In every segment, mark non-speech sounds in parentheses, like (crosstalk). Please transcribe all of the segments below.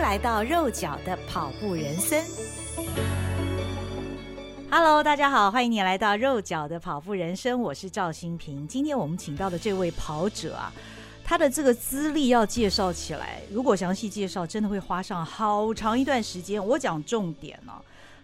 来到肉脚的跑步人生。Hello，大家好，欢迎你来到肉脚的跑步人生，我是赵新平。今天我们请到的这位跑者啊，他的这个资历要介绍起来，如果详细介绍，真的会花上好长一段时间。我讲重点呢、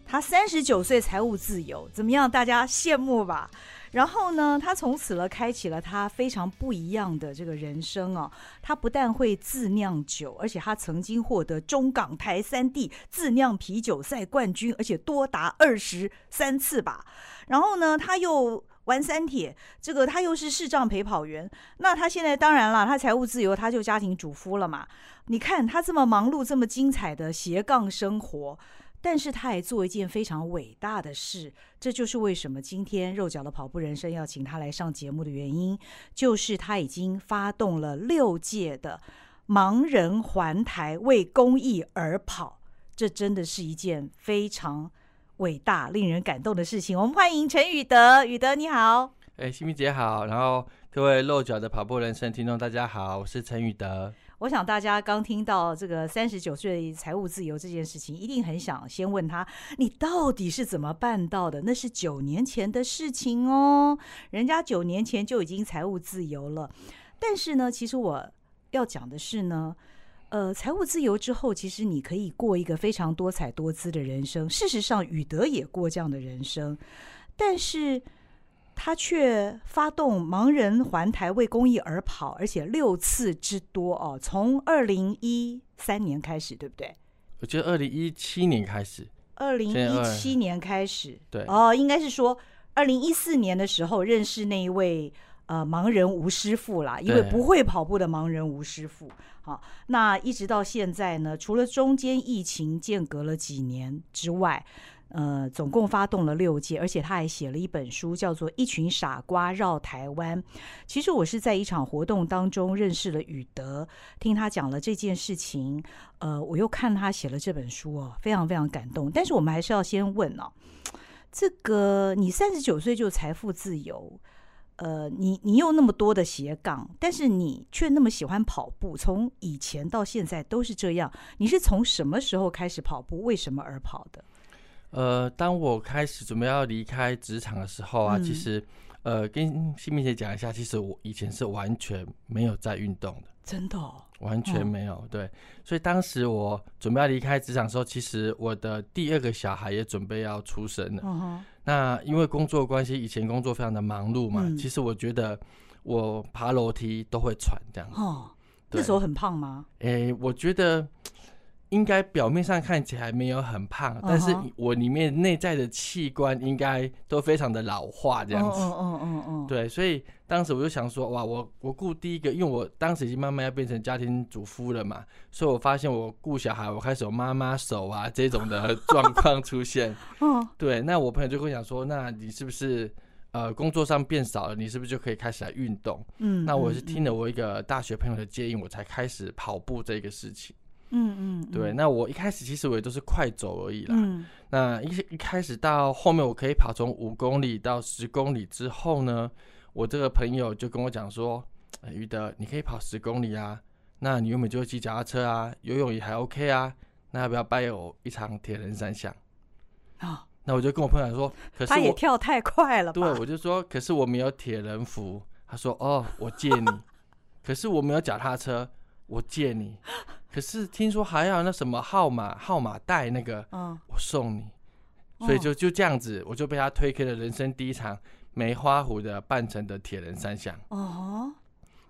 他三十九岁财务自由，怎么样？大家羡慕吧？然后呢，他从此了开启了他非常不一样的这个人生啊！他不但会自酿酒，而且他曾经获得中港台三地自酿啤酒赛冠军，而且多达二十三次吧。然后呢，他又玩三铁，这个他又是视障陪跑员。那他现在当然了，他财务自由，他就家庭主夫了嘛。你看他这么忙碌，这么精彩的斜杠生活。但是他也做一件非常伟大的事，这就是为什么今天肉脚的跑步人生要请他来上节目的原因，就是他已经发动了六届的盲人环台为公益而跑，这真的是一件非常伟大、令人感动的事情。我们欢迎陈宇德，宇德你好，哎，心屏姐好，然后各位肉脚的跑步人生听众大家好，我是陈宇德。我想大家刚听到这个三十九岁财务自由这件事情，一定很想先问他：你到底是怎么办到的？那是九年前的事情哦，人家九年前就已经财务自由了。但是呢，其实我要讲的是呢，呃，财务自由之后，其实你可以过一个非常多彩多姿的人生。事实上，宇德也过这样的人生，但是。他却发动盲人环台为公益而跑，而且六次之多哦。从二零一三年开始，对不对？我觉得二零一七年开始。二零一七年开始，对哦，应该是说二零一四年的时候认识那一位呃盲人吴师傅啦，一位不会跑步的盲人吴师傅。好，那一直到现在呢，除了中间疫情间隔了几年之外。呃，总共发动了六届，而且他还写了一本书，叫做《一群傻瓜绕台湾》。其实我是在一场活动当中认识了宇德，听他讲了这件事情。呃，我又看他写了这本书哦，非常非常感动。但是我们还是要先问哦，这个你三十九岁就财富自由，呃，你你有那么多的斜杠，但是你却那么喜欢跑步，从以前到现在都是这样。你是从什么时候开始跑步？为什么而跑的？呃，当我开始准备要离开职场的时候啊，嗯、其实，呃，跟新明姐讲一下，其实我以前是完全没有在运动的，真的、哦，完全没有。哦、对，所以当时我准备要离开职场的时候，其实我的第二个小孩也准备要出生了。嗯、那因为工作关系，以前工作非常的忙碌嘛，嗯、其实我觉得我爬楼梯都会喘这样子。哦，对那时候很胖吗？诶，我觉得。应该表面上看起来没有很胖，但是我里面内在的器官应该都非常的老化这样子。嗯嗯嗯嗯。对，所以当时我就想说，哇，我我顾第一个，因为我当时已经慢慢要变成家庭主妇了嘛，所以我发现我顾小孩，我开始有妈妈手啊这种的状况出现。(laughs) 嗯。对，那我朋友就会想说，那你是不是呃工作上变少了？你是不是就可以开始来运动？嗯。那我是听了我一个大学朋友的建议，我才开始跑步这个事情。嗯嗯，对，那我一开始其实我也都是快走而已啦。嗯，那一一开始到后面我可以跑从五公里到十公里之后呢，我这个朋友就跟我讲说，哎，宇德，你可以跑十公里啊，那你原本就会骑脚踏车啊，游泳也还 OK 啊，那要不要拜我一场铁人三项？啊，那我就跟我朋友说，可是他也跳太快了吧？对，我就说，可是我没有铁人服。他说，哦，我借你，可是我没有脚踏车，我借你。可是听说还要那什么号码号码带那个，嗯，我送你，所以就就这样子，我就被他推开了人生第一场梅花湖的半程的铁人三项。哦，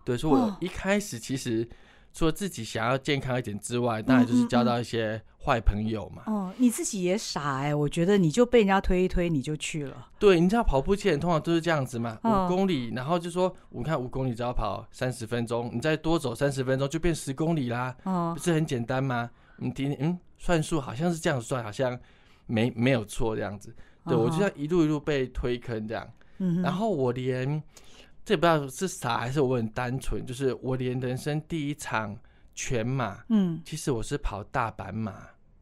对，所以我一开始其实。除了自己想要健康一点之外，当然就是交到一些坏朋友嘛。哦、你自己也傻哎、欸，我觉得你就被人家推一推，你就去了。对，你知道跑步机通常都是这样子嘛，五、嗯、公里，然后就说，我看五公里只要跑三十分钟，你再多走三十分钟就变十公里啦。不是很简单吗？你听，嗯，算数好像是这样算，好像没没有错这样子。对，我就像一路一路被推坑这样。嗯，然后我连。这不知道是傻还是我很单纯，就是我连人生第一场全马，嗯，其实我是跑大阪马。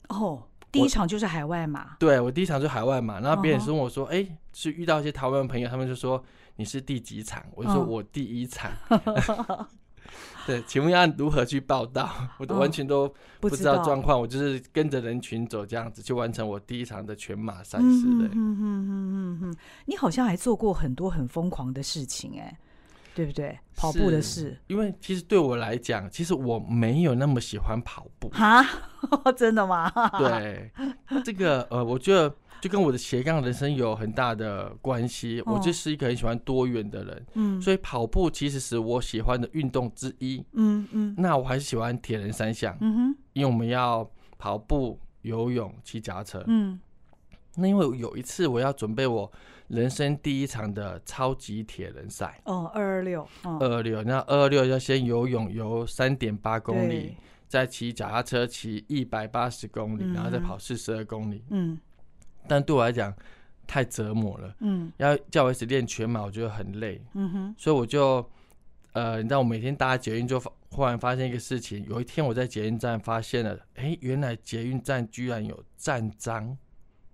哦，第一场就是海外马。对，我第一场就是海外马，然后别人是问我说：“哎、哦，是遇到一些台湾朋友，他们就说你是第几场？”我就说我第一场。哦、(laughs) (laughs) 对，请问要如何去报道？(laughs) 我都完全都不知道状况，我就是跟着人群走这样子，去完成我第一场的全马赛事的。嗯嗯嗯嗯嗯，你好像还做过很多很疯狂的事情，哎，对不对？跑步的事。因为其实对我来讲，其实我没有那么喜欢跑步。哈，(laughs) 真的吗？对，这个呃，我觉得。就跟我的斜杠人生有很大的关系。我就是一个很喜欢多元的人，嗯，所以跑步其实是我喜欢的运动之一，嗯嗯。那我还是喜欢铁人三项，嗯哼，因为我们要跑步、游泳、骑脚踏车，嗯。那因为有一次我要准备我人生第一场的超级铁人赛，哦，二二六，二二六，那二二六要先游泳游三点八公里，再骑脚踏车骑一百八十公里，然后再跑四十二公里，嗯。但对我来讲太折磨了，嗯，要叫我一直练全马，我觉得很累，嗯哼，所以我就，呃，你知道我每天搭捷运就忽然发现一个事情，有一天我在捷运站发现了，哎、欸，原来捷运站居然有站章。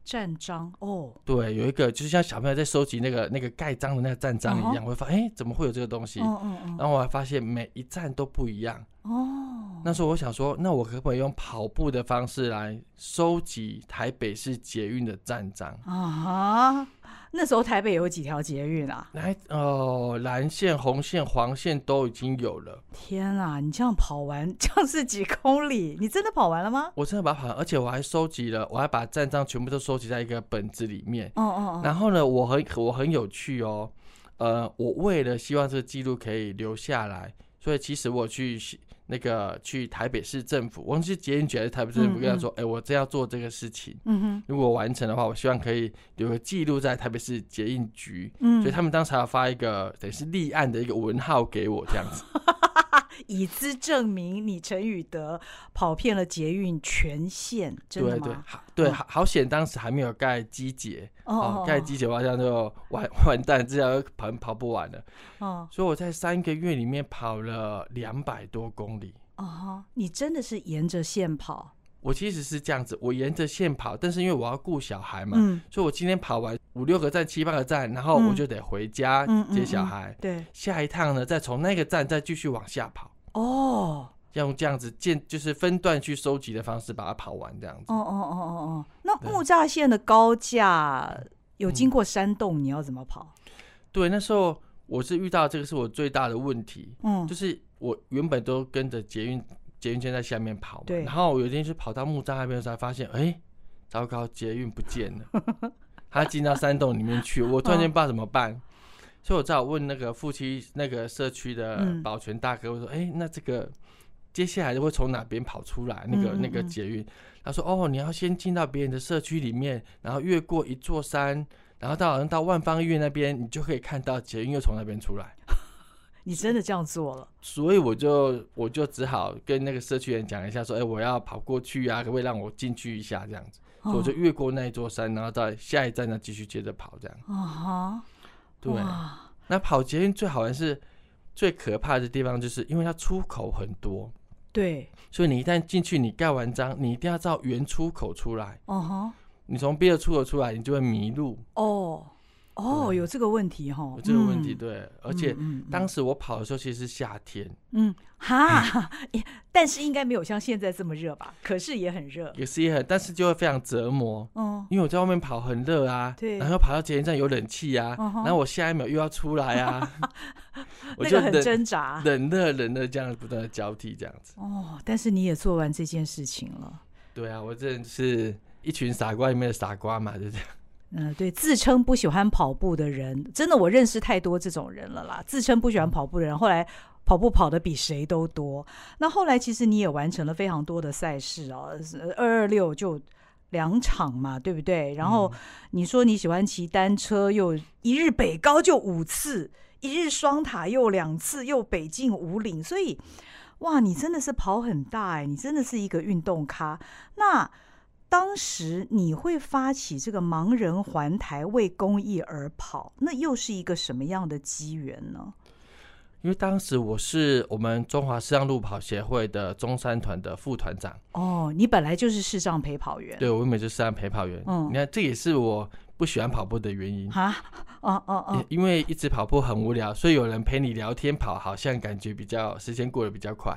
站章哦，对，有一个就是像小朋友在收集那个那个盖章的那个站章一样，我会发现，哎，怎么会有这个东西？哦哦哦，然后我还发现每一站都不一样哦。那时候我想说，那我可不可以用跑步的方式来收集台北市捷运的站章啊？那时候台北有几条捷运啊？来哦，蓝线、红线、黄线都已经有了。天啊，你这样跑完 (laughs) 这样是几公里？你真的跑完了吗？我真的把它跑完，而且我还收集了，我还把站章全部都收集在一个本子里面。哦哦哦。然后呢，我很我很有趣哦。呃，我为了希望这个记录可以留下来，所以其实我去。那个去台北市政府，我忘记捷运局还是台北市政府跟他说：“哎、嗯嗯欸，我正要做这个事情，嗯哼，如果完成的话，我希望可以有个记录在台北市捷运局。”嗯，所以他们当时要发一个等于是立案的一个文号给我，这样子。以资证明你陈宇德跑遍了捷运全线，真的吗？对对好，对好好险，当时还没有盖机捷哦，盖机捷我好像就完 (laughs) 完蛋，这样跑跑不完了哦。所以我在三个月里面跑了两百多公里哦。你真的是沿着线跑？我其实是这样子，我沿着线跑，但是因为我要顾小孩嘛，嗯，所以我今天跑完五六个站、七八个站，然后我就得回家接小孩。对，下一趟呢，再从那个站再继续往下跑。哦，要用这样子建，就是分段去收集的方式把它跑完，这样子。哦哦哦哦哦。那木栅线的高架有经过山洞，你要怎么跑？对，那时候我是遇到这个是我最大的问题。嗯，就是我原本都跟着捷运。捷运线在下面跑，对，然后我有一天是跑到木栅那边的时候，才发现，哎、欸，糟糕，捷运不见了，(laughs) 他进到山洞里面去，我突然间 (laughs) 不知道怎么办，哦、所以我只好问那个夫妻那个社区的保全大哥，我说，哎、欸，那这个接下来会从哪边跑出来？那个那个捷运？他说，哦，你要先进到别人的社区里面，然后越过一座山，然后到好像到万方医院那边，你就可以看到捷运又从那边出来。(laughs) 你真的这样做了，所以我就我就只好跟那个社区人讲一下，说：“哎、欸，我要跑过去啊，可不可以让我进去一下？”这样子，哦、所以我就越过那一座山，然后到下一站呢继续接着跑，这样。啊哈，对。那跑捷运最好玩是最可怕的地方，就是因为它出口很多。对。所以你一旦进去，你盖完章，你一定要照原出口出来。哦哈。你从别的出口出来，你就会迷路。哦。哦，有这个问题哈，有这个问题，对，嗯、而且当时我跑的时候其实是夏天，嗯，哈，但是应该没有像现在这么热吧？可是也很热，也是也很，但是就会非常折磨，嗯，因为我在外面跑很热啊，对，然后跑到捷运站有冷气啊，然后我下一秒又要出来啊，(laughs) 我就很挣扎，冷热冷热这样不断的交替这样子，哦，但是你也做完这件事情了，对啊，我真的是一群傻瓜里面的傻瓜嘛，就这样。嗯，对，自称不喜欢跑步的人，真的我认识太多这种人了啦。自称不喜欢跑步的人，后来跑步跑的比谁都多。那后来其实你也完成了非常多的赛事哦，二二六就两场嘛，对不对？然后你说你喜欢骑单车，又一日北高就五次，一日双塔又两次，又北进五岭，所以哇，你真的是跑很大哎，你真的是一个运动咖。那。当时你会发起这个盲人环台为公益而跑，那又是一个什么样的机缘呢？因为当时我是我们中华视障路跑协会的中山团的副团长。哦，你本来就是视障陪跑员。对，我原本就是视障陪跑员。嗯，你看这也是我不喜欢跑步的原因啊，哦哦哦，因为一直跑步很无聊，所以有人陪你聊天跑，好像感觉比较时间过得比较快。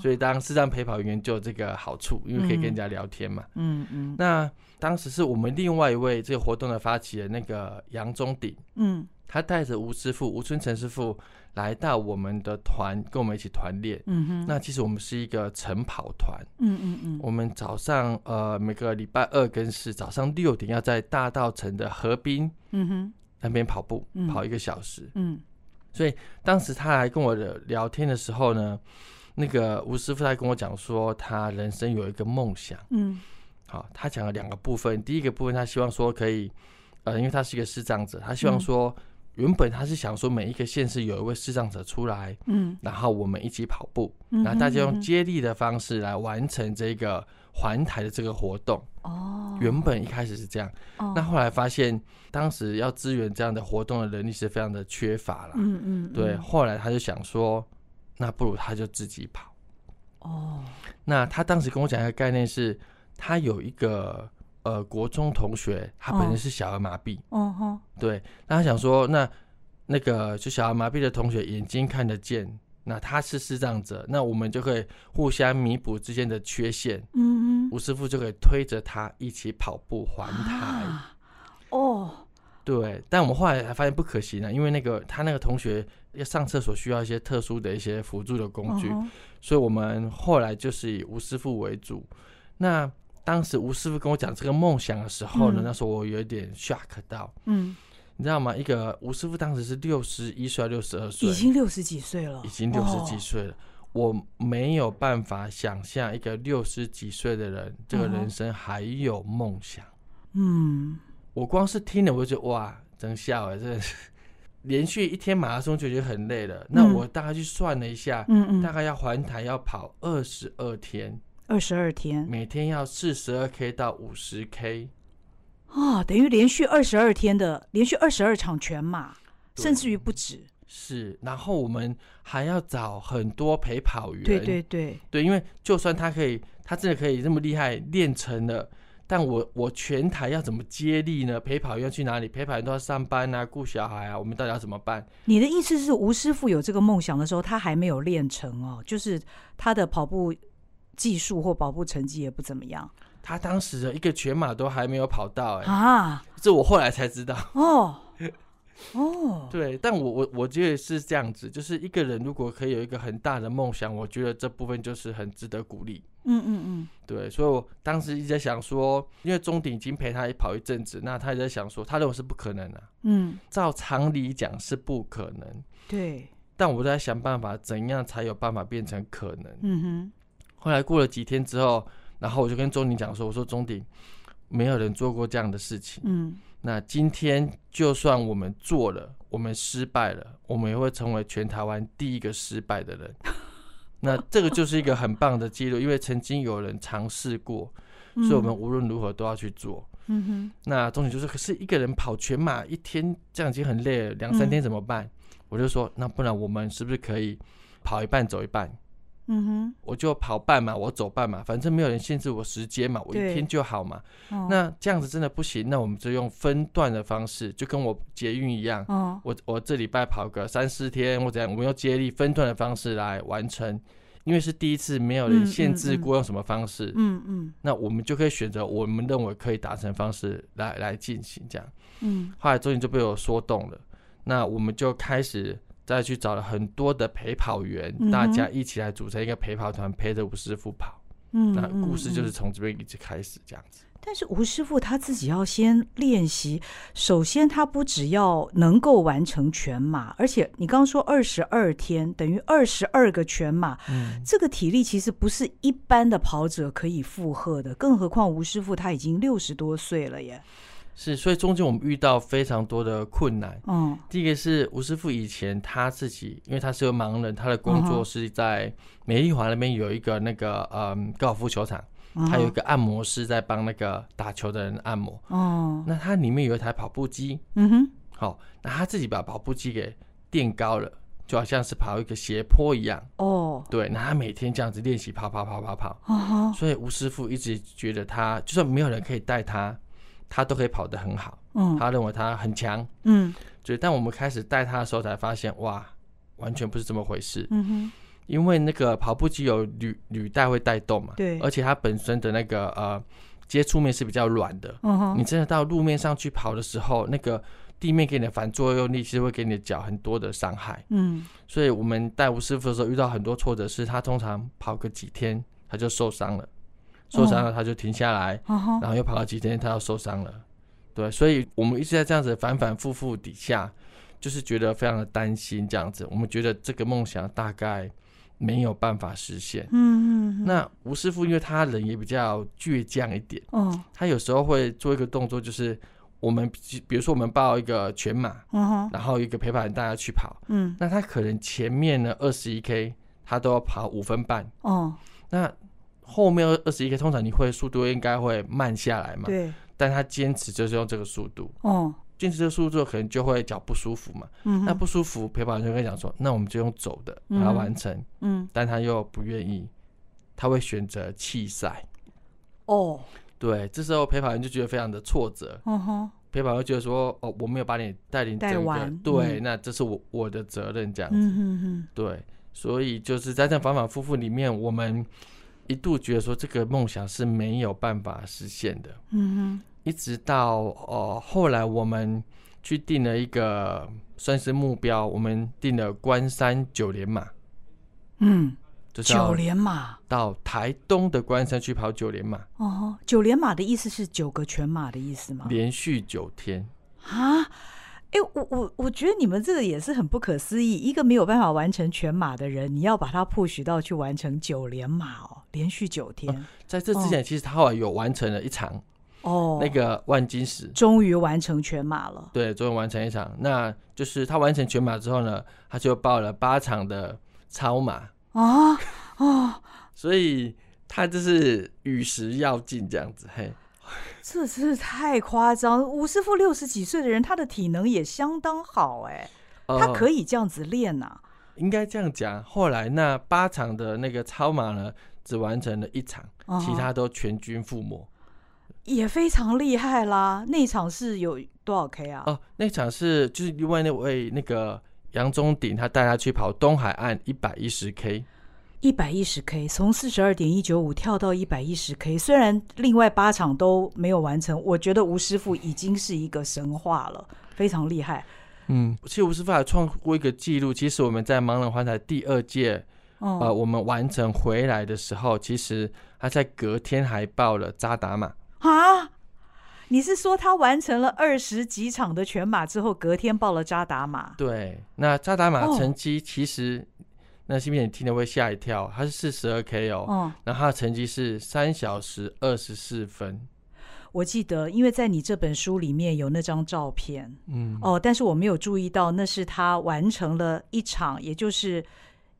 所以当视障陪跑员就有这个好处，因为可以跟人家聊天嘛。嗯嗯。那当时是我们另外一位这个活动的发起人，那个杨宗鼎，嗯，他带着吴师傅吴春成师傅来到我们的团，跟我们一起团练。嗯哼。那其实我们是一个晨跑团。嗯嗯嗯。我们早上呃每个礼拜二跟四早上六点要在大道城的河滨，嗯哼，那边跑步，跑一个小时。嗯。所以当时他来跟我的聊天的时候呢，那个吴师傅他跟我讲说，他人生有一个梦想。嗯。好，他讲了两个部分。第一个部分，他希望说可以，呃，因为他是一个视障者，他希望说，原本他是想说每一个县市有一位视障者出来，嗯，然后我们一起跑步，然后大家用接力的方式来完成这个环台的这个活动。哦，原本一开始是这样，那后来发现当时要支援这样的活动的人力是非常的缺乏了。嗯嗯，对，后来他就想说，那不如他就自己跑。哦，那他当时跟我讲一个概念是。他有一个呃国中同学，他本身是小儿麻痹。哦吼，对，那他想说，那那个就小儿麻痹的同学眼睛看得见，那他是视障者，那我们就可以互相弥补之间的缺陷。嗯嗯，吴师傅就可以推着他一起跑步环台。哦，对，但我们后来还发现不可行了，因为那个他那个同学要上厕所需要一些特殊的一些辅助的工具，所以我们后来就是以吴师傅为主。那当时吴师傅跟我讲这个梦想的时候呢，嗯、那时候我有点 shock 到，嗯，你知道吗？一个吴师傅当时是六十一岁，六十二岁，已经六十几岁了，已经六十几岁了。哦、我没有办法想象一个六十几岁的人，这个人生还有梦想。嗯，我光是听了我就觉得哇，真笑哎，真的是连续一天马拉松就觉得很累了。嗯、那我大概去算了一下，嗯嗯，大概要环台要跑二十二天。二十二天，每天要四十二 K 到五十 K，啊，等于连续二十二天的连续二十二场全马，甚至于不止。是，然后我们还要找很多陪跑员。对对对，对，因为就算他可以，他真的可以这么厉害练成了，但我我全台要怎么接力呢？陪跑员要去哪里？陪跑员都要上班啊，顾小孩啊，我们到底要怎么办？你的意思是，吴师傅有这个梦想的时候，他还没有练成哦，就是他的跑步。技术或跑步成绩也不怎么样。他当时的一个全马都还没有跑到，哎啊，这我后来才知道。哦哦，(laughs) 对，但我我我觉得是这样子，就是一个人如果可以有一个很大的梦想，我觉得这部分就是很值得鼓励。嗯嗯嗯，对，所以我当时一直在想说，因为钟鼎已经陪他跑一阵子，那他也在想说，他认为是不可能的。嗯，照常理讲是不可能。对，但我在想办法，怎样才有办法变成可能？嗯哼。后来过了几天之后，然后我就跟钟鼎讲说：“我说钟鼎，没有人做过这样的事情。嗯，那今天就算我们做了，我们失败了，我们也会成为全台湾第一个失败的人。(laughs) 那这个就是一个很棒的记录，因为曾经有人尝试过，所以我们无论如何都要去做。嗯哼。那钟鼎就说：可是一个人跑全马一天这样已经很累了，两三天怎么办？嗯、我就说：那不然我们是不是可以跑一半走一半？”嗯哼，我就跑半马，我走半马，反正没有人限制我时间嘛，我一天就好嘛。哦、那这样子真的不行，那我们就用分段的方式，就跟我捷运一样。哦、我我这礼拜跑个三四天或怎样，我们用接力分段的方式来完成，因为是第一次，没有人限制过用什么方式。嗯嗯，嗯。那我们就可以选择我们认为可以达成的方式来来进行这样。嗯。后来终于就被我说动了，那我们就开始。再去找了很多的陪跑员，嗯、大家一起来组成一个陪跑团，陪着吴师傅跑。嗯，那故事就是从这边一直开始这样子。但是吴师傅他自己要先练习，首先他不只要能够完成全马，而且你刚刚说二十二天等于二十二个全马，嗯，这个体力其实不是一般的跑者可以负荷的，更何况吴师傅他已经六十多岁了耶。是，所以中间我们遇到非常多的困难。嗯，第一个是吴师傅以前他自己，因为他是个盲人，他的工作是在美丽华那边有一个那个嗯高尔夫球场，他有一个按摩师在帮那个打球的人按摩。哦，那他里面有一台跑步机。嗯哼，好，那他自己把跑步机给垫高了，就好像是跑一个斜坡一样。哦，对，那他每天这样子练习跑跑跑跑跑。哦，所以吴师傅一直觉得他就算没有人可以带他。他都可以跑得很好，嗯，他认为他很强，嗯，就但我们开始带他的时候才发现，哇，完全不是这么回事，嗯哼，因为那个跑步机有履履带会带动嘛，对，而且它本身的那个呃接触面是比较软的，嗯哼，你真的到路面上去跑的时候，那个。地面给你的反作用力，其实会给你的脚很多的伤害。嗯，所以我们带吴师傅的时候遇到很多挫折，是他通常跑个几天他就受伤了，受伤了他就停下来，哦、然后又跑了几天他又受伤了。对，所以我们一直在这样子反反复复底下，就是觉得非常的担心这样子。我们觉得这个梦想大概没有办法实现。嗯嗯。那吴师傅因为他人也比较倔强一点，哦，他有时候会做一个动作，就是。我们比如说，我们报一个全马，嗯、然后一个陪伴大家去跑，嗯，那他可能前面呢二十一 K 他都要跑五分半，哦，那后面二十一 K 通常你会速度应该会慢下来嘛，对，但他坚持就是用这个速度，哦，坚持这个速度可能就会脚不舒服嘛，嗯，那不舒服陪跑员就跟他讲说，那我们就用走的把它完成，嗯，但他又不愿意，他会选择弃赛，哦。对，这时候陪跑员就觉得非常的挫折。嗯哼。陪跑员觉得说：“哦，我没有把你带领整个，完。对，嗯、那这是我我的责任，这样子。嗯哼”对，所以就是在这反反复复里面，我们一度觉得说这个梦想是没有办法实现的。嗯哼，一直到哦、呃，后来我们去定了一个算是目标，我们定了关山九连马。嗯。九连马到台东的关山去跑九连马哦，九连马的意思是九个全马的意思吗？连续九天啊！哎、欸，我我我觉得你们这个也是很不可思议，一个没有办法完成全马的人，你要把他 push 到去完成九连马哦，连续九天。啊、在这之前，其实他后来有完成了一场哦，那个万金石，终于完成全马了。对，终于完成一场，那就是他完成全马之后呢，他就报了八场的超马。啊啊！所以他就是与时要进这样子，嘿，(laughs) 这真是太夸张。吴师傅六十几岁的人，他的体能也相当好，哎，他可以这样子练呐、啊呃。应该这样讲。后来那八场的那个超马呢，只完成了一场，啊、其他都全军覆没，也非常厉害啦。那场是有多少 K 啊？哦、呃，那场是就是另外那位那个。杨宗鼎他带他去跑东海岸一百一十 K，一百一十 K 从四十二点一九五跳到一百一十 K，虽然另外八场都没有完成，我觉得吴师傅已经是一个神话了，非常厉害。嗯，其实吴师傅还创过一个记录，其实我们在盲人环台第二届，嗯、呃，我们完成回来的时候，其实他在隔天还报了扎达马啊。你是说他完成了二十几场的全马之后，隔天报了扎达马？对，那扎达马成绩其实，哦、那新片你听了会吓一跳，他是四十二 K 哦，哦那他的成绩是三小时二十四分。我记得，因为在你这本书里面有那张照片，嗯，哦，但是我没有注意到那是他完成了一场，也就是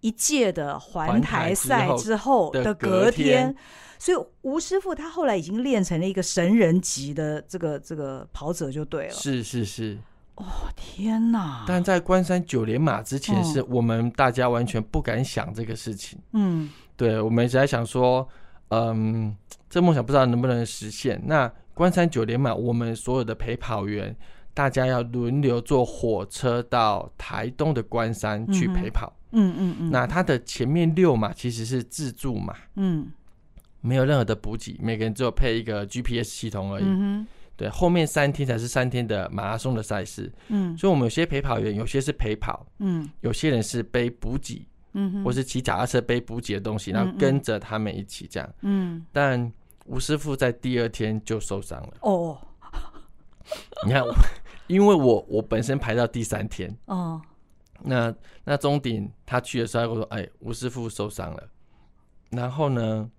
一届的环台赛之后的隔天。所以吴师傅他后来已经练成了一个神人级的这个这个跑者就对了。是是是。哦天哪！但在关山九连马之前，是我们大家完全不敢想这个事情。嗯，对，我们一直在想说，嗯，这梦想不知道能不能实现。那关山九连马，我们所有的陪跑员，大家要轮流坐火车到台东的关山去陪跑。嗯嗯嗯。那它的前面六马其实是自助马。嗯。没有任何的补给，每个人只有配一个 GPS 系统而已。嗯、哼对，后面三天才是三天的马拉松的赛事。嗯，所以我们有些陪跑员，有些是陪跑，嗯，有些人是背补给，嗯哼，或是骑脚踏车背补给的东西，然后跟着他们一起这样。嗯，但吴师傅在第二天就受伤了。哦，你看，(laughs) 因为我我本身排到第三天。哦，那那终点他去的时候，我说：“哎，吴师傅受伤了。”然后呢？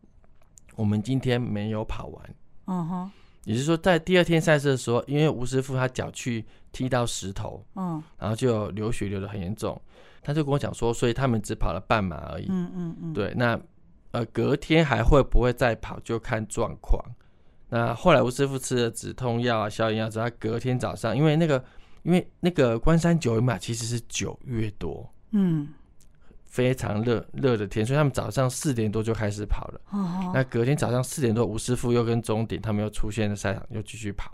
我们今天没有跑完，嗯哼，也就是说，在第二天赛事的时候，因为吴师傅他脚去踢到石头，嗯，然后就流血流的很严重，他就跟我讲说，所以他们只跑了半马而已，嗯嗯嗯，对，那呃隔天还会不会再跑就看状况。那后来吴师傅吃了止痛药啊、消炎药之后，他隔天早上，因为那个因为那个关山九连马其实是九月多，嗯。非常热热的天，所以他们早上四点多就开始跑了。Oh. 那隔天早上四点多，吴师傅又跟钟鼎他们又出现在赛场，又继续跑。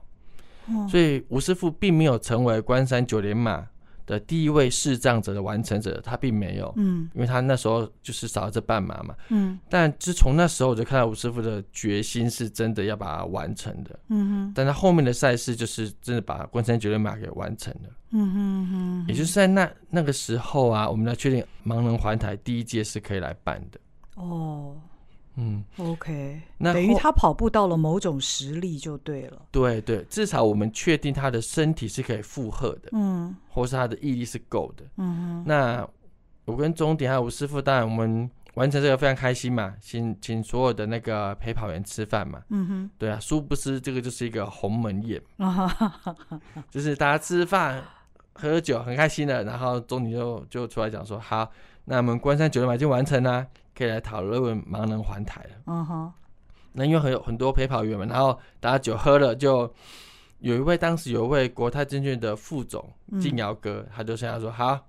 哦、所以吴师傅并没有成为关山九连马的第一位视障者的完成者，他并没有，嗯，因为他那时候就是少了这半马嘛，嗯，但自从那时候我就看到吴师傅的决心是真的要把它完成的，嗯哼，但他后面的赛事就是真的把关山九连马给完成了，嗯哼哼，也就是在那那个时候啊，我们来确定盲人环台第一届是可以来办的，哦。嗯，OK，那等于他跑步到了某种实力就对了。对对，至少我们确定他的身体是可以负荷的，嗯，或是他的毅力是够的，嗯哼。那我跟钟点还有吴师傅，当然我们完成这个非常开心嘛，请请所有的那个陪跑员吃饭嘛，嗯哼。对啊，殊不知这个就是一个鸿门宴，(laughs) 就是大家吃饭喝酒很开心的，然后钟点就就出来讲说，好，那我们关山九连马已经完成了。可以来讨论盲人环台了。嗯哼，那因为很有很多陪跑员们，然后大家酒喝了，就有一位当时有一位国泰证券的副总静尧哥，他就想要说：“好，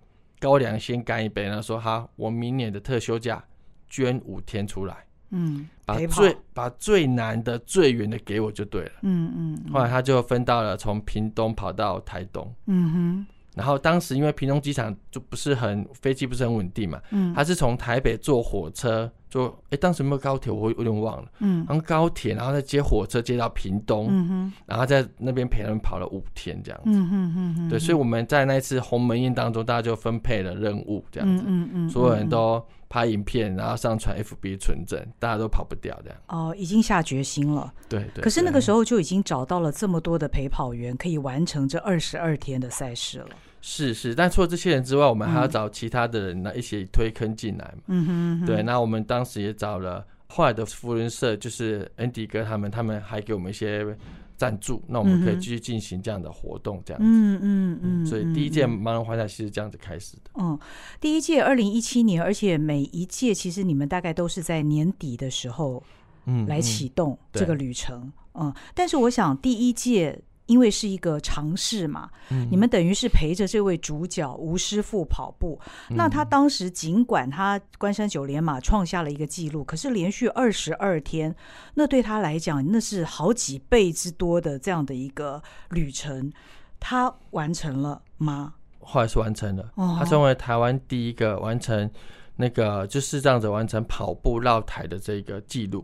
高粱先干一杯。”然后说：“好，我明年的特休假捐五天出来。”嗯，把最把最难的、最远的给我就对了。嗯嗯。后来他就分到了从屏东跑到台东。嗯哼。然后当时因为屏东机场就不是很飞机不是很稳定嘛，嗯，他是从台北坐火车，坐哎当时有没有高铁我有点忘了，嗯，然后高铁然后再接火车接到屏东，嗯哼，然后在那边陪他们跑了五天这样子，嗯哼嗯哼，对，所以我们在那一次鸿门宴当中，大家就分配了任务这样子，嗯嗯，所有人都拍影片，然后上传 FB 存证，大家都跑不掉这样。哦，已经下决心了，对对。可是那个时候就已经找到了这么多的陪跑员，可以完成这二十二天的赛事了。是是，但除了这些人之外，我们还要找其他的人来一起推坑进来嘛。嗯哼，哼，对，那我们当时也找了后来的福伦社，就是 Andy 哥他们，他们还给我们一些赞助，那我们可以继续进行这样的活动，这样子。嗯嗯嗯。所以第一届盲人环台其实这样子开始的。嗯，第一届二零一七年，而且每一届其实你们大概都是在年底的时候，嗯，来启动这个旅程。嗯，但是我想第一届。因为是一个尝试嘛，嗯、你们等于是陪着这位主角吴师傅跑步。嗯、那他当时尽管他关山九连马创下了一个记录，可是连续二十二天，那对他来讲那是好几倍之多的这样的一个旅程，他完成了吗？后来是完成了，哦、他成为台湾第一个完成那个就是这样子完成跑步绕台的这个记录。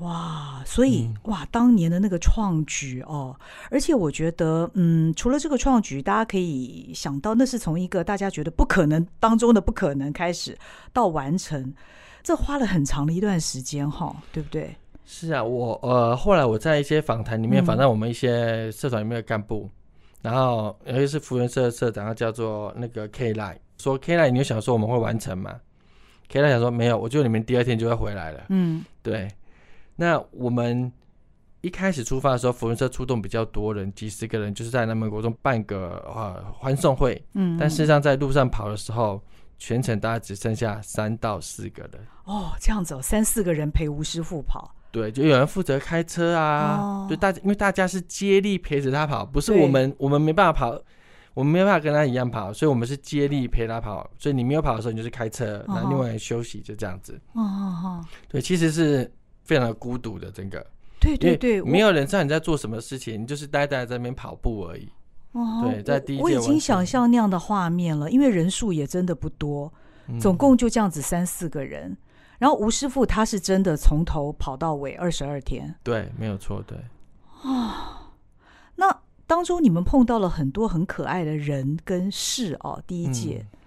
哇，所以、嗯、哇，当年的那个创举哦，而且我觉得，嗯，除了这个创举，大家可以想到，那是从一个大家觉得不可能当中的不可能开始到完成，这花了很长的一段时间哈、哦，对不对？是啊，我呃，后来我在一些访谈里面访谈我们一些社团里面的干部，嗯、然后尤其是福源社的社长，他叫做那个 K 赖，说 K 赖，你有想说我们会完成吗？K 赖想说没有，我觉得你们第二天就会回来了。嗯，对。那我们一开始出发的时候，福伦社出动比较多人，几十个人，就是在南门国中办个呃欢送会。嗯，但事实上在路上跑的时候，全程大概只剩下三到四个人。哦，这样子哦，三四个人陪吴师傅跑。对，就有人负责开车啊。哦，就大家因为大家是接力陪着他跑，不是我们，我们没办法跑，我们没办法跟他一样跑，所以我们是接力陪他跑。所以你没有跑的时候，你就是开车，然后另外人休息，就这样子。哦哦哦。对，其实是。非常的孤独的整个，对对对，没有人知道你在做什么事情，你就是呆呆在那边跑步而已。哦，对，在第一届我已经想象那样的画面了，因为人数也真的不多，总共就这样子三四个人。嗯、然后吴师傅他是真的从头跑到尾二十二天，对，没有错，对。啊，那当中你们碰到了很多很可爱的人跟事哦，第一届。嗯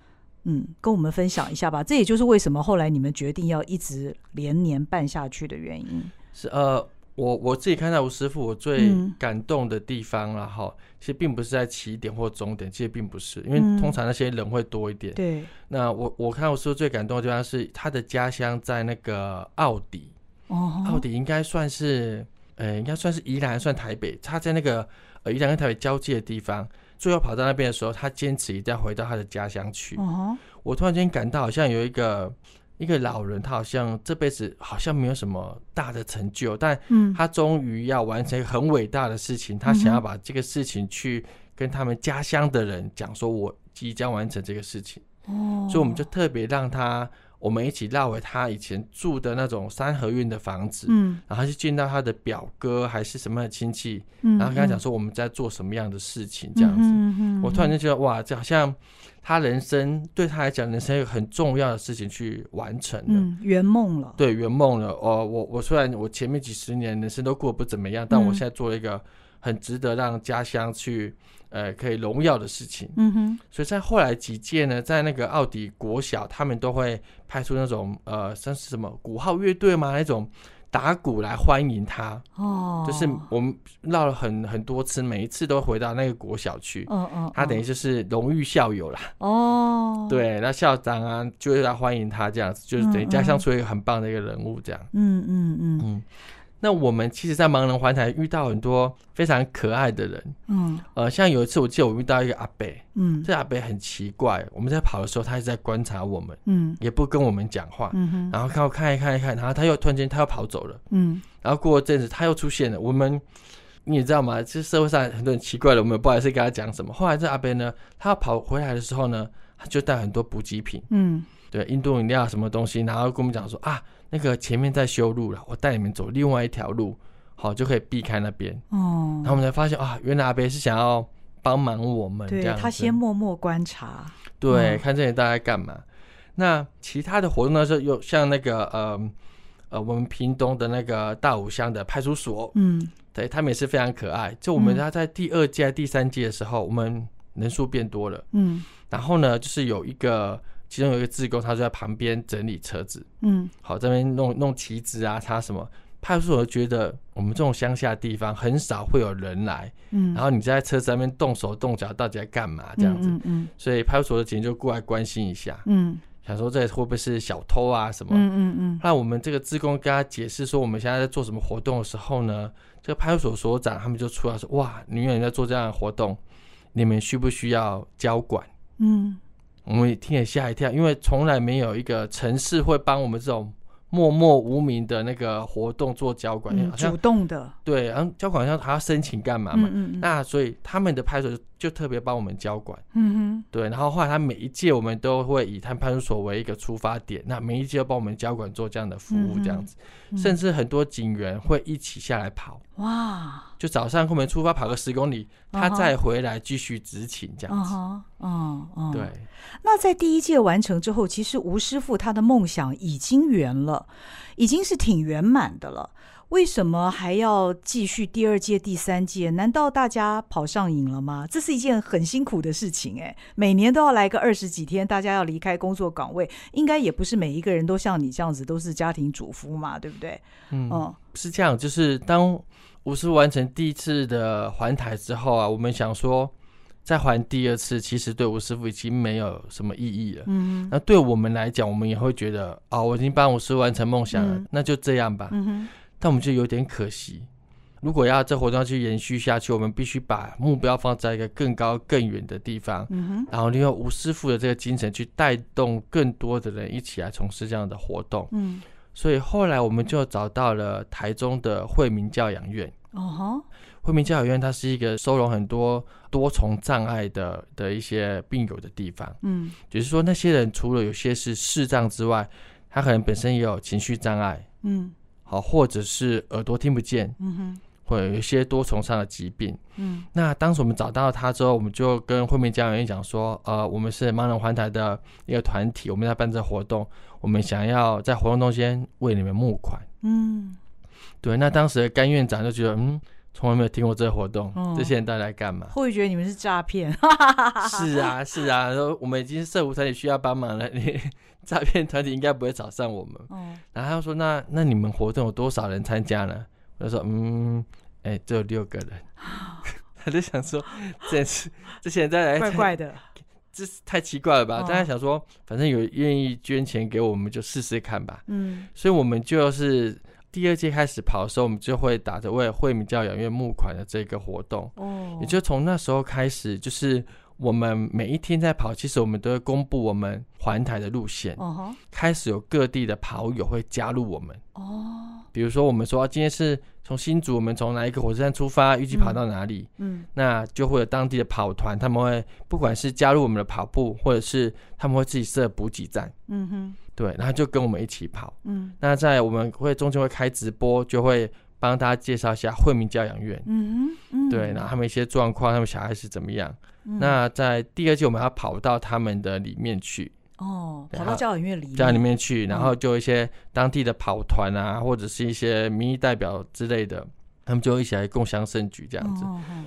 嗯，跟我们分享一下吧。这也就是为什么后来你们决定要一直连年办下去的原因。是呃，我我自己看到吴师傅，我最感动的地方了哈。嗯、其实并不是在起点或终点，其实并不是，因为通常那些人会多一点。对、嗯。那我我看吴师傅最感动的地方是他的家乡在那个奥迪。哦。奥迪应该算是，呃，应该算是宜兰，算台北。他在那个呃宜兰跟台北交界的地方。最后跑到那边的时候，他坚持一定要回到他的家乡去。Uh. 我突然间感到，好像有一个一个老人，他好像这辈子好像没有什么大的成就，但他终于要完成很伟大的事情。他想要把这个事情去跟他们家乡的人讲，说我即将完成这个事情。Uh. 所以我们就特别让他我们一起绕回他以前住的那种三合院的房子，嗯，然后去见到他的表哥还是什么样的亲戚，嗯，然后跟他讲说我们在做什么样的事情，这样子，我突然就觉得哇，这好像他人生对他来讲，人生有很重要的事情去完成了，嗯，圆梦了，对，圆梦了。哦，我我虽然我前面几十年人生都过得不怎么样，但我现在做了一个很值得让家乡去。呃，可以荣耀的事情，嗯哼，所以在后来几届呢，在那个奥迪国小，他们都会派出那种呃，像是什么鼓号乐队嘛，那种打鼓来欢迎他。哦，就是我们绕了很很多次，每一次都回到那个国小去。嗯嗯，他等于就是荣誉校友啦。哦，对，那校长啊，就会来欢迎他这样子，就是等于家乡出一个很棒的一个人物这样。嗯嗯嗯嗯。那我们其实，在盲人环台遇到很多非常可爱的人，嗯，呃，像有一次，我记得我遇到一个阿伯，嗯，这阿伯很奇怪，我们在跑的时候，他一直在观察我们，嗯，也不跟我们讲话，嗯哼，然后看我看一看一看，然后他又突然间他又跑走了，嗯，然后过了阵子他又出现了，我们你也知道吗？其实社会上很多人奇怪了，我们不好意思跟他讲什么。后来这阿伯呢，他要跑回来的时候呢，他就带很多补给品，嗯，对，印度饮料什么东西，然后跟我们讲说啊，那个前面在修路了，我带你们走另外一条路。好，就可以避开那边。哦，然后我们才发现啊，原来阿伯是想要帮忙我们。对，他先默默观察，对，看这里大概干嘛。那其他的活动呢，就有像那个呃呃，我们屏东的那个大武乡的派出所，嗯，对，他们也是非常可爱。就我们他在第二届、第三届的时候，我们人数变多了，嗯，然后呢，就是有一个，其中有一个志工，他就在旁边整理车子，嗯，好，这边弄弄旗子啊，他什么。派出所觉得我们这种乡下的地方很少会有人来，嗯，然后你在车子上面动手动脚，到底在干嘛？这样子，嗯，嗯，所以派出所的警就过来关心一下，嗯，想说这会不会是小偷啊什么？嗯嗯嗯。那我们这个志工跟他解释说我们现在在做什么活动的时候呢，这个派出所所长他们就出来说：哇，你们在做这样的活动，你们需不需要交管？嗯，我们也听了吓一跳，因为从来没有一个城市会帮我们这种。默默无名的那个活动做交管，嗯、主动的对，然后交管好像还要申请干嘛嘛？嗯嗯嗯，那所以他们的派出所就特别帮我们交管，嗯哼，对，然后后来他每一届我们都会以他派出所为一个出发点，那每一届都帮我们交管做这样的服务，这样子，甚至很多警员会一起下来跑，哇，就早上我们出发跑个十公里，他再回来继续执勤这样子，嗯嗯，嗯，对。那在第一届完成之后，其实吴师傅他的梦想已经圆了，已经是挺圆满的了。为什么还要继续第二届、第三届？难道大家跑上瘾了吗？这是一件很辛苦的事情哎，每年都要来个二十几天，大家要离开工作岗位，应该也不是每一个人都像你这样子都是家庭主妇嘛，对不对？嗯，嗯是这样。就是当吴师傅完成第一次的环台之后啊，我们想说。再还第二次，其实对吴师傅已经没有什么意义了。嗯，那对我们来讲，我们也会觉得，哦，我已经帮吴师傅完成梦想了，嗯，那就这样吧。嗯哼。但我们就有点可惜，如果要这活动要去延续下去，我们必须把目标放在一个更高、更远的地方。嗯。然后利用吴师傅的这个精神，去带动更多的人一起来从事这样的活动。嗯。所以后来我们就找到了台中的惠民教养院。惠民教养院，它是一个收容很多多重障碍的的一些病友的地方。嗯，就是说那些人除了有些是视障之外，他可能本身也有情绪障碍。嗯，好，或者是耳朵听不见。嗯哼，或者有一些多重上的疾病。嗯，那当时我们找到他之后，我们就跟惠民教养院讲说，呃，我们是盲人环台的一个团体，我们在办这活动，我们想要在活动中间为你们募款。嗯，对，那当时的甘院长就觉得，嗯。从来没有听过这个活动，嗯、这些人到底来干嘛？会觉得你们是诈骗？是啊，是啊，说我们已经是社福团体需要帮忙了，你 (laughs) 诈骗团体应该不会找上我们。嗯、然后他说：“那那你们活动有多少人参加呢？”我就说：“嗯，哎、欸，只有六个人。哦 (gasps) ”他就想说：“这是这些人再来，怪怪的，这太奇怪了吧？”大家、哦、想说，反正有愿意捐钱给我们，就试试看吧。嗯，所以我们就是。第二届开始跑的时候，我们就会打着为惠民教养院募款的这个活动。哦，也就从那时候开始，就是我们每一天在跑，其实我们都会公布我们环台的路线。哦，开始有各地的跑友会加入我们。哦，比如说我们说今天是从新竹，我们从哪一个火车站出发，预计跑到哪里？嗯，那就会有当地的跑团，他们会不管是加入我们的跑步，或者是他们会自己设补给站。嗯哼，对，然后就跟我们一起跑。嗯，那在我们会中间会开直播，就会帮大家介绍一下惠民教养院。嗯嗯，对，然后他们一些状况，他们小孩是怎么样。嗯、那在第二季，我们要跑到他们的里面去。哦，跑到教养院里面，教养里面去，然后就一些当地的跑团啊，或者是一些民意代表之类的，他们就一起来共襄盛举这样子。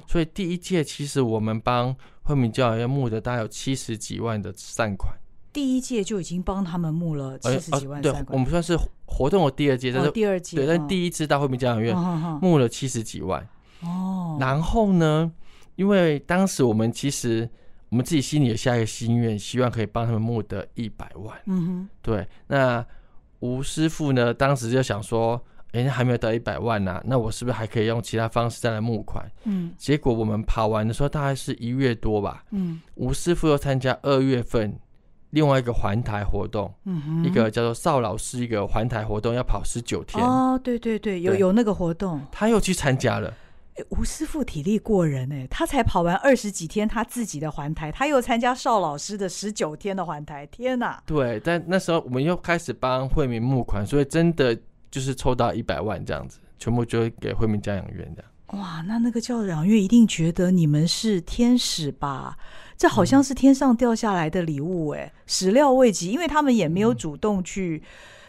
所以第一届其实我们帮惠民教养院募的大概有七十几万的善款。第一届就已经帮他们募了七十几万。对，我们算是活动的第二届，但是第二届，对，但第一次到惠民教养院募了七十几万。哦，然后呢，因为当时我们其实。我们自己心里有下一个心愿，希望可以帮他们募得一百万。嗯哼，对。那吴师傅呢？当时就想说，哎、欸，还没有到一百万呢、啊，那我是不是还可以用其他方式再来募款？嗯。结果我们跑完的时候，大概是一月多吧。嗯。吴师傅又参加二月份另外一个环台活动，嗯哼，一个叫做邵老师一个环台活动，要跑十九天。哦，对对对，有有那个活动，他又去参加了。吴师傅体力过人哎，他才跑完二十几天他自己的环台，他又参加邵老师的十九天的环台，天哪！对，但那时候我们又开始帮惠民募款，所以真的就是抽到一百万这样子，全部就给惠民家养院这样。哇，那那个教养院一定觉得你们是天使吧？这好像是天上掉下来的礼物哎，始料未及，因为他们也没有主动去、嗯、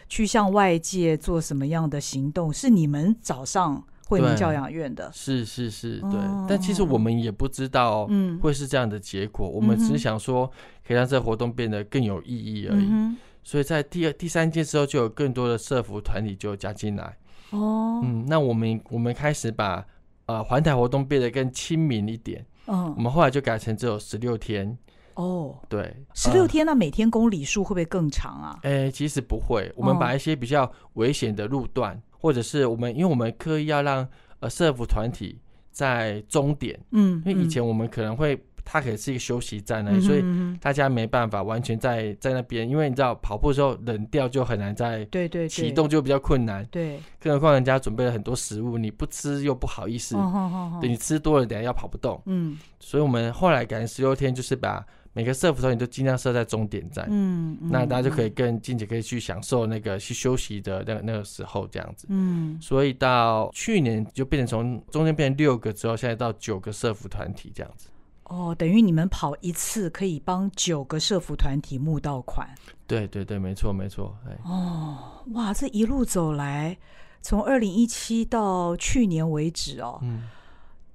去向外界做什么样的行动，是你们早上。惠民教养院的是是是，对，哦、但其实我们也不知道会是这样的结果，嗯、我们只是想说可以让这个活动变得更有意义而已。嗯、所以在第二、第三届之后，就有更多的社服团体就加进来。哦，嗯，那我们我们开始把呃环台活动变得更亲民一点。嗯，我们后来就改成只有十六天。哦，对，十六天，那每天公里数会不会更长啊？哎、欸，其实不会，我们把一些比较危险的路段。哦或者是我们，因为我们刻意要让呃社服团体在终点，嗯，因为以前我们可能会，它可能是一个休息站呢，嗯、所以大家没办法完全在在那边，因为你知道跑步的时候冷掉就很难再对对启动就比较困难，对，更何况人家准备了很多食物，你不吃又不好意思，哦、对，你吃多了等下要跑不动，嗯，所以我们后来改成十六天，就是把。每个社福团体都尽量设在终点站，嗯，嗯，那大家就可以更尽情可以去享受那个去休息的那个那个时候这样子，嗯，所以到去年就变成从中间变成六个之后，现在到九个社福团体这样子。哦，等于你们跑一次可以帮九个社服团体募到款。对对对，没错没错。哦，哇，这一路走来，从二零一七到去年为止哦。嗯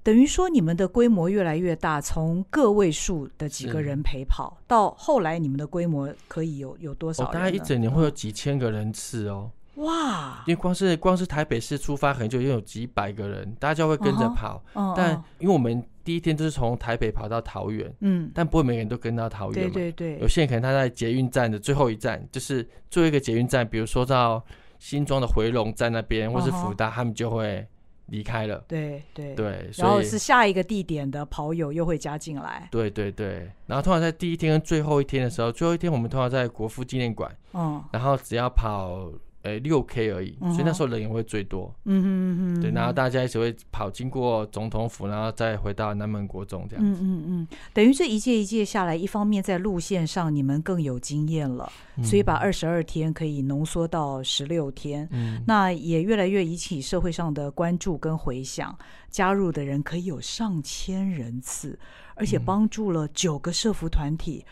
等于说，你们的规模越来越大，从个位数的几个人陪跑，到后来你们的规模可以有有多少人？大概一整年会有几千个人次哦。哇！因为光是光是台北市出发，可能就已经有几百个人，大家就会跟着跑。Uh uh. 但因为我们第一天就是从台北跑到桃园，嗯，但不会每个人都跟到桃园嘛。对对对。有些人可能他在捷运站的最后一站，就是最后一个捷运站，比如说到新庄的回龙站那边，或是福大，uh. 他们就会。离开了，对对对，然后是下一个地点的跑友又会加进来，对对对，然后通常在第一天跟最后一天的时候，最后一天我们通常在国父纪念馆，嗯，然后只要跑。诶，六 K 而已，所以那时候人也会最多。嗯嗯嗯哼，对，然后大家一起会跑经过总统府，然后再回到南门国中这样子。嗯嗯嗯，等于这一届一届下来，一方面在路线上你们更有经验了，所以把二十二天可以浓缩到十六天。嗯，那也越来越引起社会上的关注跟回响，加入的人可以有上千人次，而且帮助了九个社服团体。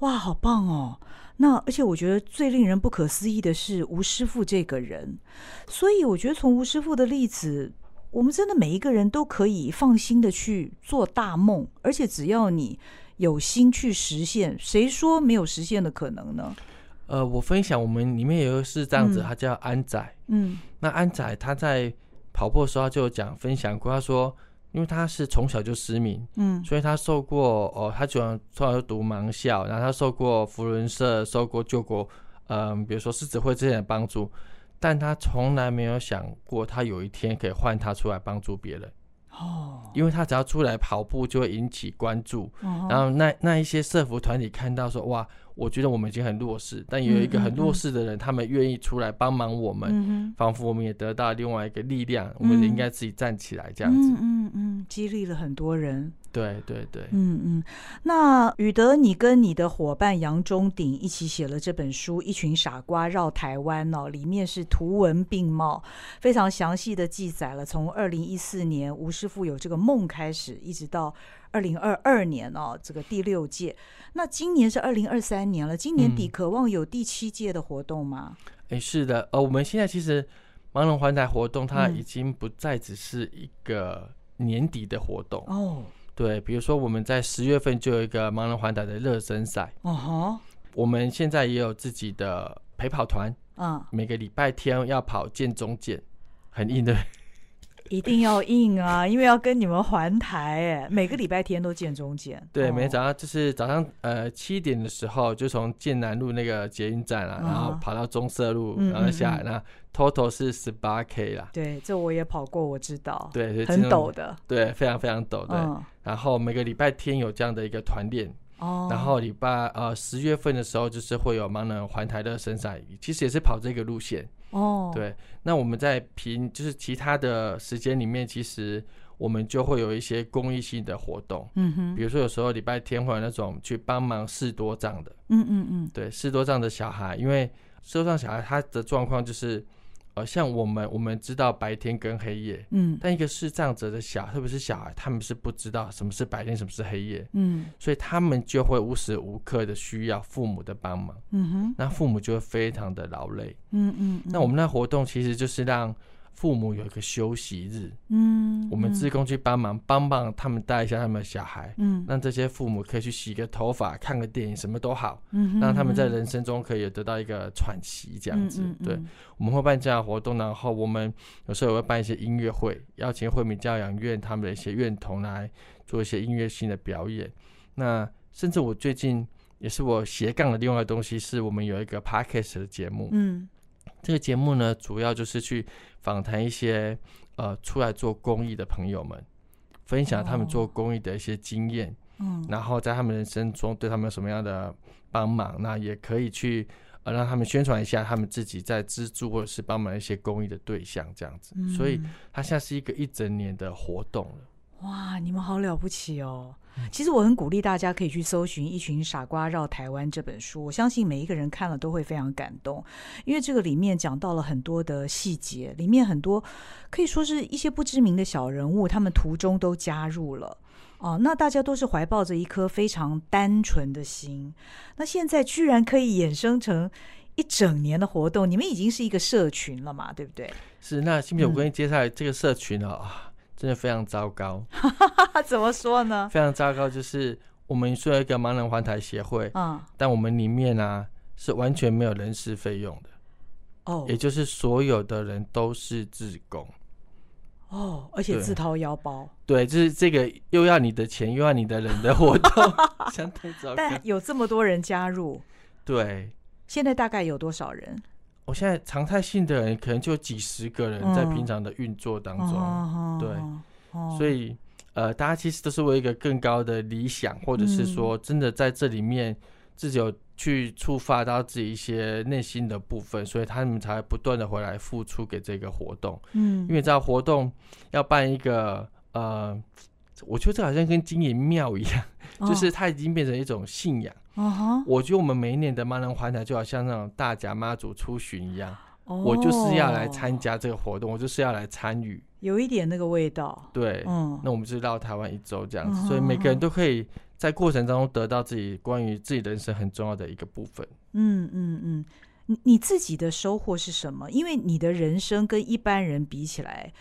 哇，好棒哦！那而且我觉得最令人不可思议的是吴师傅这个人，所以我觉得从吴师傅的例子，我们真的每一个人都可以放心的去做大梦，而且只要你有心去实现，谁说没有实现的可能呢？呃，我分享我们里面有一个是这样子，嗯、他叫安仔，嗯，那安仔他在跑步的时候就讲分享过，他说。因为他是从小就失明，嗯，所以他受过哦，他主要从小就读盲校，然后他受过扶轮社、受过救国，嗯，比如说狮子会这些的帮助，但他从来没有想过他有一天可以换他出来帮助别人，哦，因为他只要出来跑步就会引起关注，哦、然后那那一些社服团体看到说哇。我觉得我们已经很弱势，但有一个很弱势的人，嗯嗯嗯、他们愿意出来帮忙我们，嗯、仿佛我们也得到另外一个力量，嗯、我们应该自己站起来这样子。嗯嗯，嗯，嗯，激励了很多人。对对对，嗯嗯。那宇德，你跟你的伙伴杨忠鼎一起写了这本书《一群傻瓜绕台湾》哦，里面是图文并茂，非常详细的记载了从二零一四年吴师傅有这个梦开始，一直到二零二二年哦，这个第六届。那今年是二零二三年了，今年底渴望有第七届的活动吗？哎、嗯，是的，呃，我们现在其实盲人环台活动，它已经不再只是一个年底的活动、嗯、哦。对，比如说我们在十月份就有一个盲人环台的热身赛。哦哈，我们现在也有自己的陪跑团。嗯，每个礼拜天要跑建中健，很硬的。一定要硬啊，(laughs) 因为要跟你们环台哎，每个礼拜天都见中间。对，每天早上就是早上呃七点的时候，就从建南路那个捷运站啊，然后跑到中社路，然后下来，那 total 是十八 K 啦。对，这我也跑过，我知道。对，很陡的。对，非常非常陡。的，然后每个礼拜天有这样的一个团练。哦。然后礼拜呃十月份的时候，就是会有盲人环台的身赛，其实也是跑这个路线。哦，对，那我们在平就是其他的时间里面，其实我们就会有一些公益性的活动，嗯哼，比如说有时候礼拜天会有那种去帮忙视多障的，嗯嗯嗯，对，视多障的小孩，因为视多障小孩他的状况就是。呃，像我们我们知道白天跟黑夜，嗯，但一个视障者的小，特别是小孩，他们是不知道什么是白天，什么是黑夜，嗯，所以他们就会无时无刻的需要父母的帮忙，嗯哼，那父母就会非常的劳累，嗯嗯，那我们那活动其实就是让。父母有一个休息日，嗯，我们自工去帮忙，帮帮他们带一下他们的小孩，嗯，让这些父母可以去洗个头发、看个电影，什么都好，嗯，让他们在人生中可以得到一个喘息，这样子，嗯嗯嗯、对，我们会办这样的活动，然后我们有时候也会办一些音乐会，邀请惠民教养院他们的一些院童来做一些音乐性的表演。那甚至我最近也是我斜杠的另外一个东西，是我们有一个 podcast 的节目，嗯。这个节目呢，主要就是去访谈一些呃出来做公益的朋友们，分享他们做公益的一些经验，嗯，然后在他们人生中对他们有什么样的帮忙，那也可以去呃让他们宣传一下他们自己在资助或者是帮忙一些公益的对象这样子，所以它像是一个一整年的活动了。哇，你们好了不起哦！其实我很鼓励大家可以去搜寻《一群傻瓜绕台湾》这本书，我相信每一个人看了都会非常感动，因为这个里面讲到了很多的细节，里面很多可以说是一些不知名的小人物，他们途中都加入了哦。那大家都是怀抱着一颗非常单纯的心，那现在居然可以衍生成一整年的活动，你们已经是一个社群了嘛？对不对？是。那新平，我跟你介绍这个社群啊。嗯真的非常糟糕，(laughs) 怎么说呢？非常糟糕，就是我们说一个盲人环台协会，嗯，但我们里面啊是完全没有人事费用的，哦，也就是所有的人都是自工，哦，而且自掏腰包，对，就是这个又要你的钱又要你的人的活动，(laughs) 相当糟糕。但有这么多人加入，对，现在大概有多少人？我现在常态性的人可能就几十个人在平常的运作当中，嗯、对，嗯、所以呃，大家其实都是为一个更高的理想，或者是说真的在这里面自己有去触发到自己一些内心的部分，所以他们才不断的回来付出给这个活动。嗯，因为这活动要办一个呃，我觉得这好像跟经营庙一样，哦、就是它已经变成一种信仰。Uh. 我觉得我们每一年的盲人环台就好像那种大甲妈祖出巡一样，oh. 我就是要来参加这个活动，我就是要来参与，有一点那个味道。对，嗯，那我们就是绕台湾一周这样子，uh. 所以每个人都可以在过程当中得到自己关于自己人生很重要的一个部分。嗯嗯嗯，你你自己的收获是什么？因为你的人生跟一般人比起来。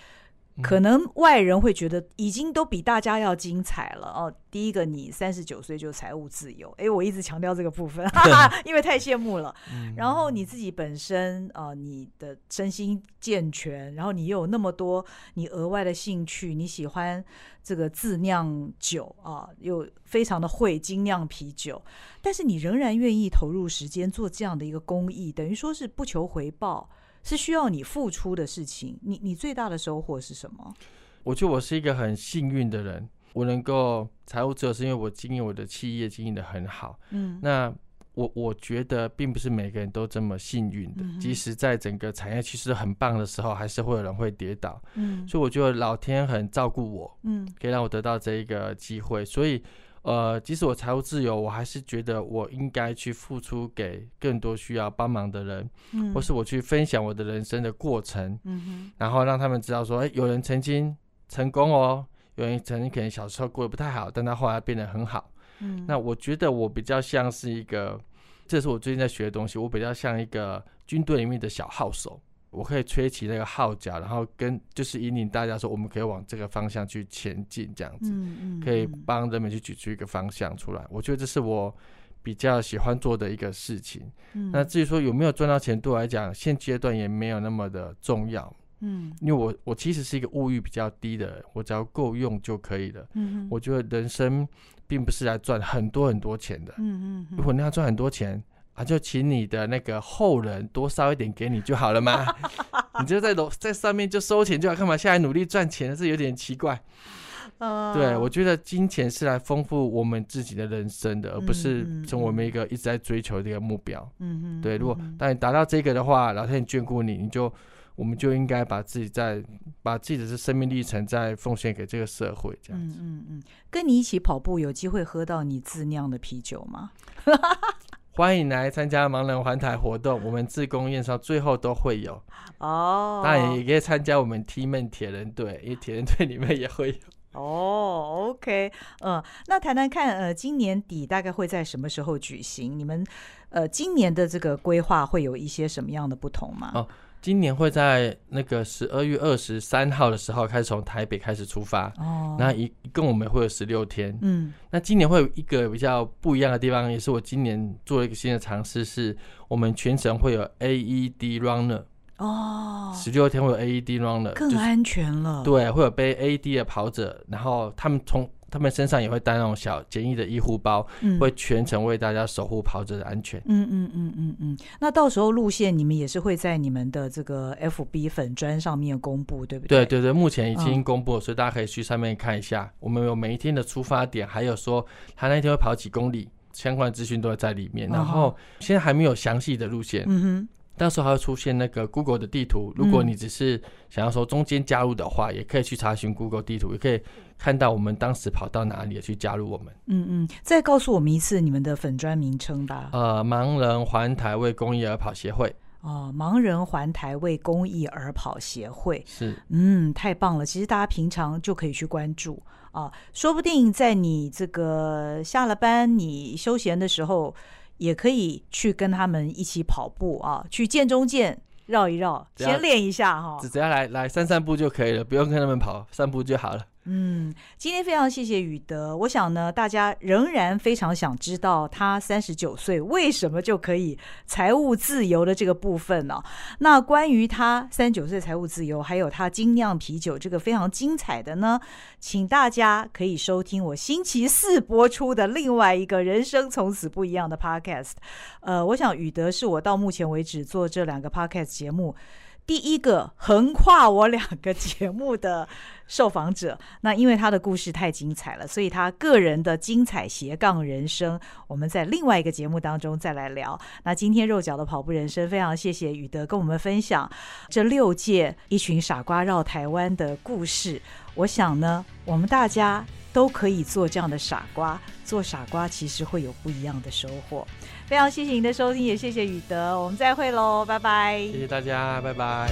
可能外人会觉得已经都比大家要精彩了哦。第一个，你三十九岁就财务自由，哎，我一直强调这个部分，哈哈，因为太羡慕了。然后你自己本身呃，你的身心健全，然后你又有那么多你额外的兴趣，你喜欢这个自酿酒啊，又非常的会精酿啤酒，但是你仍然愿意投入时间做这样的一个公益，等于说是不求回报。是需要你付出的事情，你你最大的收获是什么？我觉得我是一个很幸运的人，我能够财务自由，是因为我经营我的企业经营的很好。嗯，那我我觉得并不是每个人都这么幸运的，嗯、即使在整个产业其实很棒的时候，还是会有人会跌倒。嗯，所以我觉得老天很照顾我，嗯，可以让我得到这一个机会。所以，呃，即使我财务自由，我还是觉得我应该去付出给更多需要帮忙的人，嗯，或是我去分享我的人生的过程，嗯，然后让他们知道说，哎、欸，有人曾经成功哦，有人曾经可能小时候过得不太好，但他后来变得很好。嗯，那我觉得我比较像是一个，这是我最近在学的东西。我比较像一个军队里面的小号手，我可以吹起那个号角，然后跟就是引领大家说，我们可以往这个方向去前进，这样子，嗯嗯，可以帮人们去举出一个方向出来。我觉得这是我比较喜欢做的一个事情。嗯，那至于说有没有赚到钱，对我来讲，现阶段也没有那么的重要。嗯，因为我我其实是一个物欲比较低的人，我只要够用就可以了。嗯，我觉得人生。并不是来赚很多很多钱的。嗯嗯，如果你要赚很多钱啊，就请你的那个后人多烧一点给你就好了嘛。(laughs) 你就在楼在上面就收钱就好，干嘛下来努力赚钱？是有点奇怪。Uh, 对，我觉得金钱是来丰富我们自己的人生的，而不是成为我们一个一直在追求的一个目标。嗯嗯，对，如果当你达到这个的话，老天眷顾你，你就。我们就应该把自己在把自己的这生命历程再奉献给这个社会，这样子。嗯嗯嗯，跟你一起跑步，有机会喝到你自酿的啤酒吗？(laughs) 欢迎来参加盲人环台活动，我们自工验烧最后都会有哦。当然也可以参加我们 T-Man 铁人队，因为铁人队里面也会有。哦，OK，嗯、呃，那谈谈看，呃，今年底大概会在什么时候举行？你们呃，今年的这个规划会有一些什么样的不同吗？哦。今年会在那个十二月二十三号的时候开始从台北开始出发，哦，那一一共我们会有十六天，嗯，那今年会有一个比较不一样的地方，也是我今年做了一个新的尝试，是我们全程会有 AED runner，哦，十六天会有 AED runner，更安全了，对，会有背 AED 的跑者，然后他们从。他们身上也会带那种小简易的医护包，嗯，会全程为大家守护跑者的安全。嗯嗯嗯嗯嗯。那到时候路线你们也是会在你们的这个 FB 粉砖上面公布，对不对？对对对，目前已经公布了，嗯，所以大家可以去上面看一下。我们有每一天的出发点，还有说他那天会跑几公里，相关的资讯都会在里面。然后现在还没有详细的路线。嗯哼。到时候还会出现那个 Google 的地图，如果你只是想要说中间加入的话，嗯，也可以去查询 Google 地图，也可以看到我们当时跑到哪里去加入我们。嗯嗯，再告诉我们一次你们的粉砖名称吧。呃，盲人环台为公益而跑协会。哦，盲人环台为公益而跑协会是，嗯，太棒了。其实大家平常就可以去关注啊，说不定在你这个下了班、你休闲的时候。也可以去跟他们一起跑步啊，去剑中剑绕一绕，先练一下哈。只要来来散散步就可以了，不用跟他们跑，散步就好了。嗯，今天非常谢谢宇德。我想呢，大家仍然非常想知道他三十九岁为什么就可以财务自由的这个部分呢、那关于他三十九岁财务自由，还有他精酿啤酒这个非常精彩的呢，请大家可以收听我星期四播出的另外一个人生从此不一样的 Podcast。呃，我想宇德是我到目前为止做这两个 Podcast 节目。第一个横跨我两个节目的受访者，(laughs) 那因为他的故事太精彩了，所以他个人的精彩斜杠人生，我们在另外一个节目当中再来聊。那今天肉脚的跑步人生，非常谢谢宇德跟我们分享这六届一群傻瓜绕台湾的故事。我想呢，我们大家都可以做这样的傻瓜，做傻瓜其实会有不一样的收获。非常谢谢您的收听，也谢谢宇德，我们再会喽，拜拜。谢谢大家，拜拜。